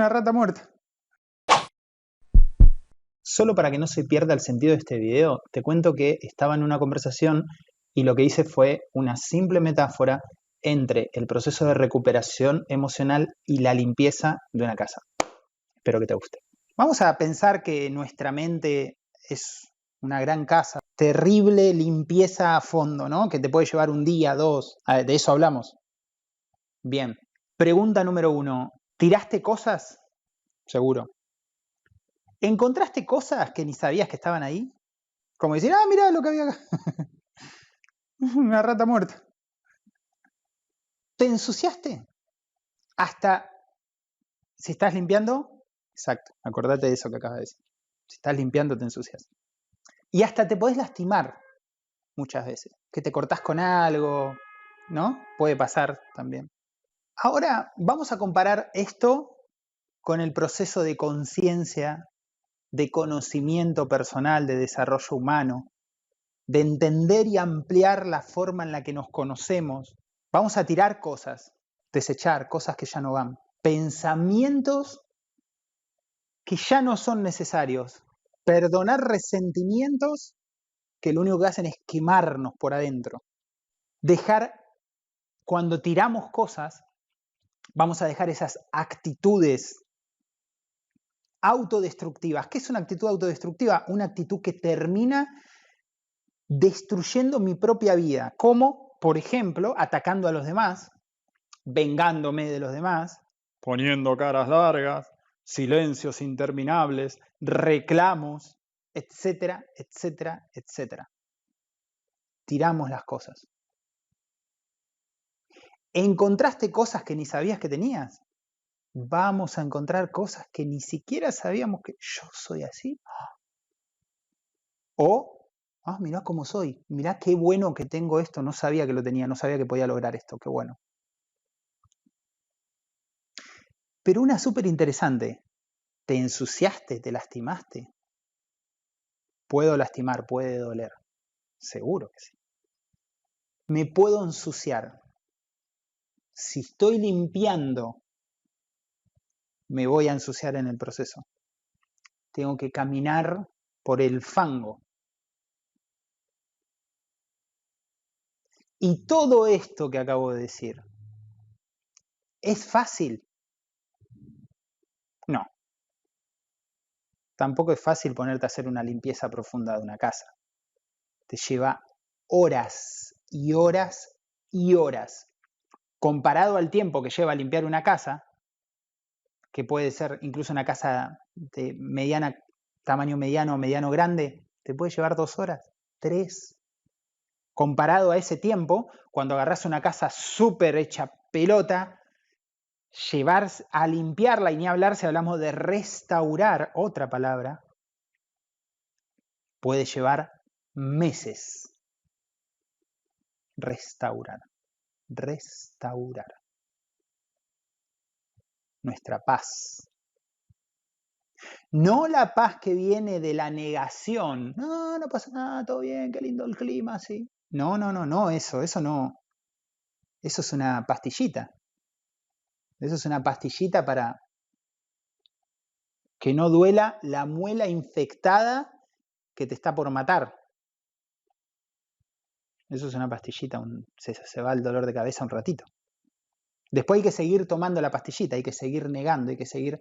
Una rata muerta. Solo para que no se pierda el sentido de este video, te cuento que estaba en una conversación y lo que hice fue una simple metáfora entre el proceso de recuperación emocional y la limpieza de una casa. Espero que te guste. Vamos a pensar que nuestra mente es una gran casa, terrible limpieza a fondo, ¿no? Que te puede llevar un día, dos. de eso hablamos. Bien. Pregunta número uno. ¿Tiraste cosas? Seguro. ¿Encontraste cosas que ni sabías que estaban ahí? Como decir, ah, mira lo que había acá. Una rata muerta. ¿Te ensuciaste? Hasta si estás limpiando, exacto, acordate de eso que acabas de decir. Si estás limpiando, te ensucias. Y hasta te podés lastimar muchas veces, que te cortás con algo, ¿no? Puede pasar también. Ahora vamos a comparar esto con el proceso de conciencia, de conocimiento personal, de desarrollo humano, de entender y ampliar la forma en la que nos conocemos. Vamos a tirar cosas, desechar cosas que ya no van, pensamientos que ya no son necesarios, perdonar resentimientos que lo único que hacen es quemarnos por adentro. Dejar, cuando tiramos cosas, vamos a dejar esas actitudes autodestructivas. ¿Qué es una actitud autodestructiva? Una actitud que termina destruyendo mi propia vida, como, por ejemplo, atacando a los demás, vengándome de los demás, poniendo caras largas, silencios interminables, reclamos, etcétera, etcétera, etcétera. Tiramos las cosas. ¿Encontraste cosas que ni sabías que tenías? Vamos a encontrar cosas que ni siquiera sabíamos que yo soy así. O, ah, mirá cómo soy, mirá qué bueno que tengo esto, no sabía que lo tenía, no sabía que podía lograr esto, qué bueno. Pero una súper interesante, ¿te ensuciaste, te lastimaste? Puedo lastimar, puede doler, seguro que sí. Me puedo ensuciar. Si estoy limpiando, me voy a ensuciar en el proceso. Tengo que caminar por el fango. Y todo esto que acabo de decir, ¿es fácil? No. Tampoco es fácil ponerte a hacer una limpieza profunda de una casa. Te lleva horas y horas y horas. Comparado al tiempo que lleva limpiar una casa, que puede ser incluso una casa de tamaño mediano o mediano grande, te puede llevar dos horas, tres. Comparado a ese tiempo, cuando agarras una casa súper hecha pelota, llevar a limpiarla y ni hablar si hablamos de restaurar, otra palabra, puede llevar meses. Restaurar, restaurar nuestra paz. No la paz que viene de la negación. No, no pasa nada, todo bien, qué lindo el clima, sí. No, no, no, no, eso, eso no. Eso es una pastillita. Eso es una pastillita para que no duela la muela infectada que te está por matar. Eso es una pastillita, se, se, va el dolor de cabeza un ratito. Después hay que seguir tomando la pastillita, hay que seguir negando, hay que seguir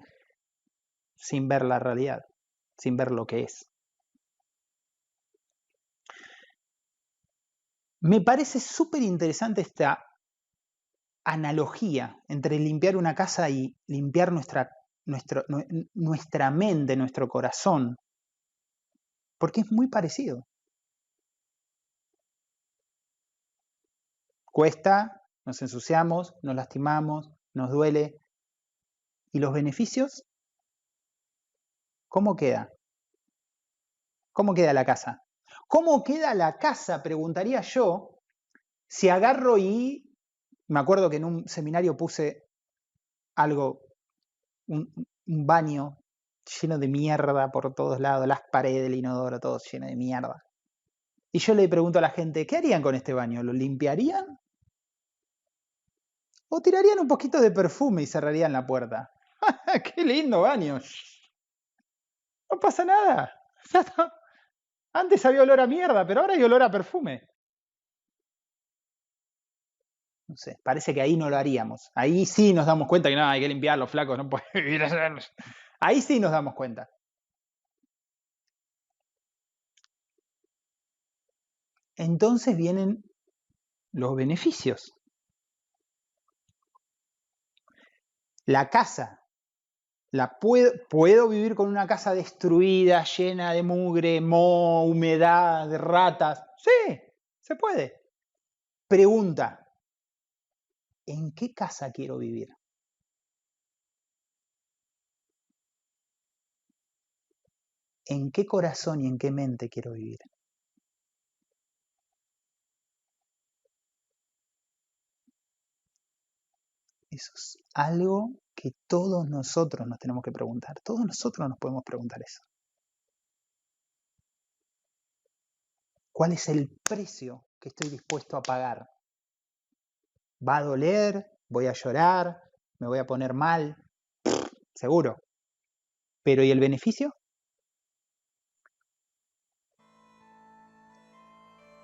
sin ver la realidad, sin ver lo que es. Me parece súper interesante esta analogía entre limpiar una casa y limpiar nuestra, nuestra mente, nuestro corazón, porque es muy parecido. Cuesta, nos ensuciamos, nos lastimamos, nos duele. ¿Y los beneficios? ¿Cómo queda? ¿Cómo queda la casa? ¿Cómo queda la casa? Preguntaría yo si agarro y me acuerdo que en un seminario puse algo, un, baño lleno de mierda por todos lados, las paredes del inodoro, todo lleno de mierda. Y yo le pregunto a la gente, ¿qué harían con este baño? ¿Lo limpiarían? ¿O tirarían un poquito de perfume y cerrarían la puerta? ¡Qué lindo baño! No pasa nada. Antes había olor a mierda, pero ahora hay olor a perfume. No sé, parece que ahí no lo haríamos. Ahí sí nos damos cuenta que no, hay que limpiar los flacos, no puede vivir Ahí sí nos damos cuenta. Entonces vienen los beneficios. La casa. La puedo, puedo vivir con una casa destruida, llena de mugre, moho, humedad, de ratas. Sí, se puede. Pregunta, ¿en qué casa quiero vivir? ¿En qué corazón y en qué mente quiero vivir? Eso es algo que todos nosotros nos tenemos que preguntar. Todos nosotros nos podemos preguntar eso. ¿Cuál es el precio que estoy dispuesto a pagar? ¿Va a doler? ¿Voy a llorar? ¿Me voy a poner mal? Seguro. Pero ¿y el beneficio?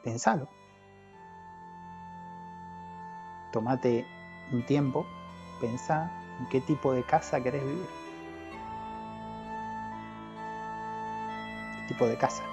Pensalo. Tómate un tiempo Pensá en qué tipo de casa querés vivir. ¿Qué tipo de casa?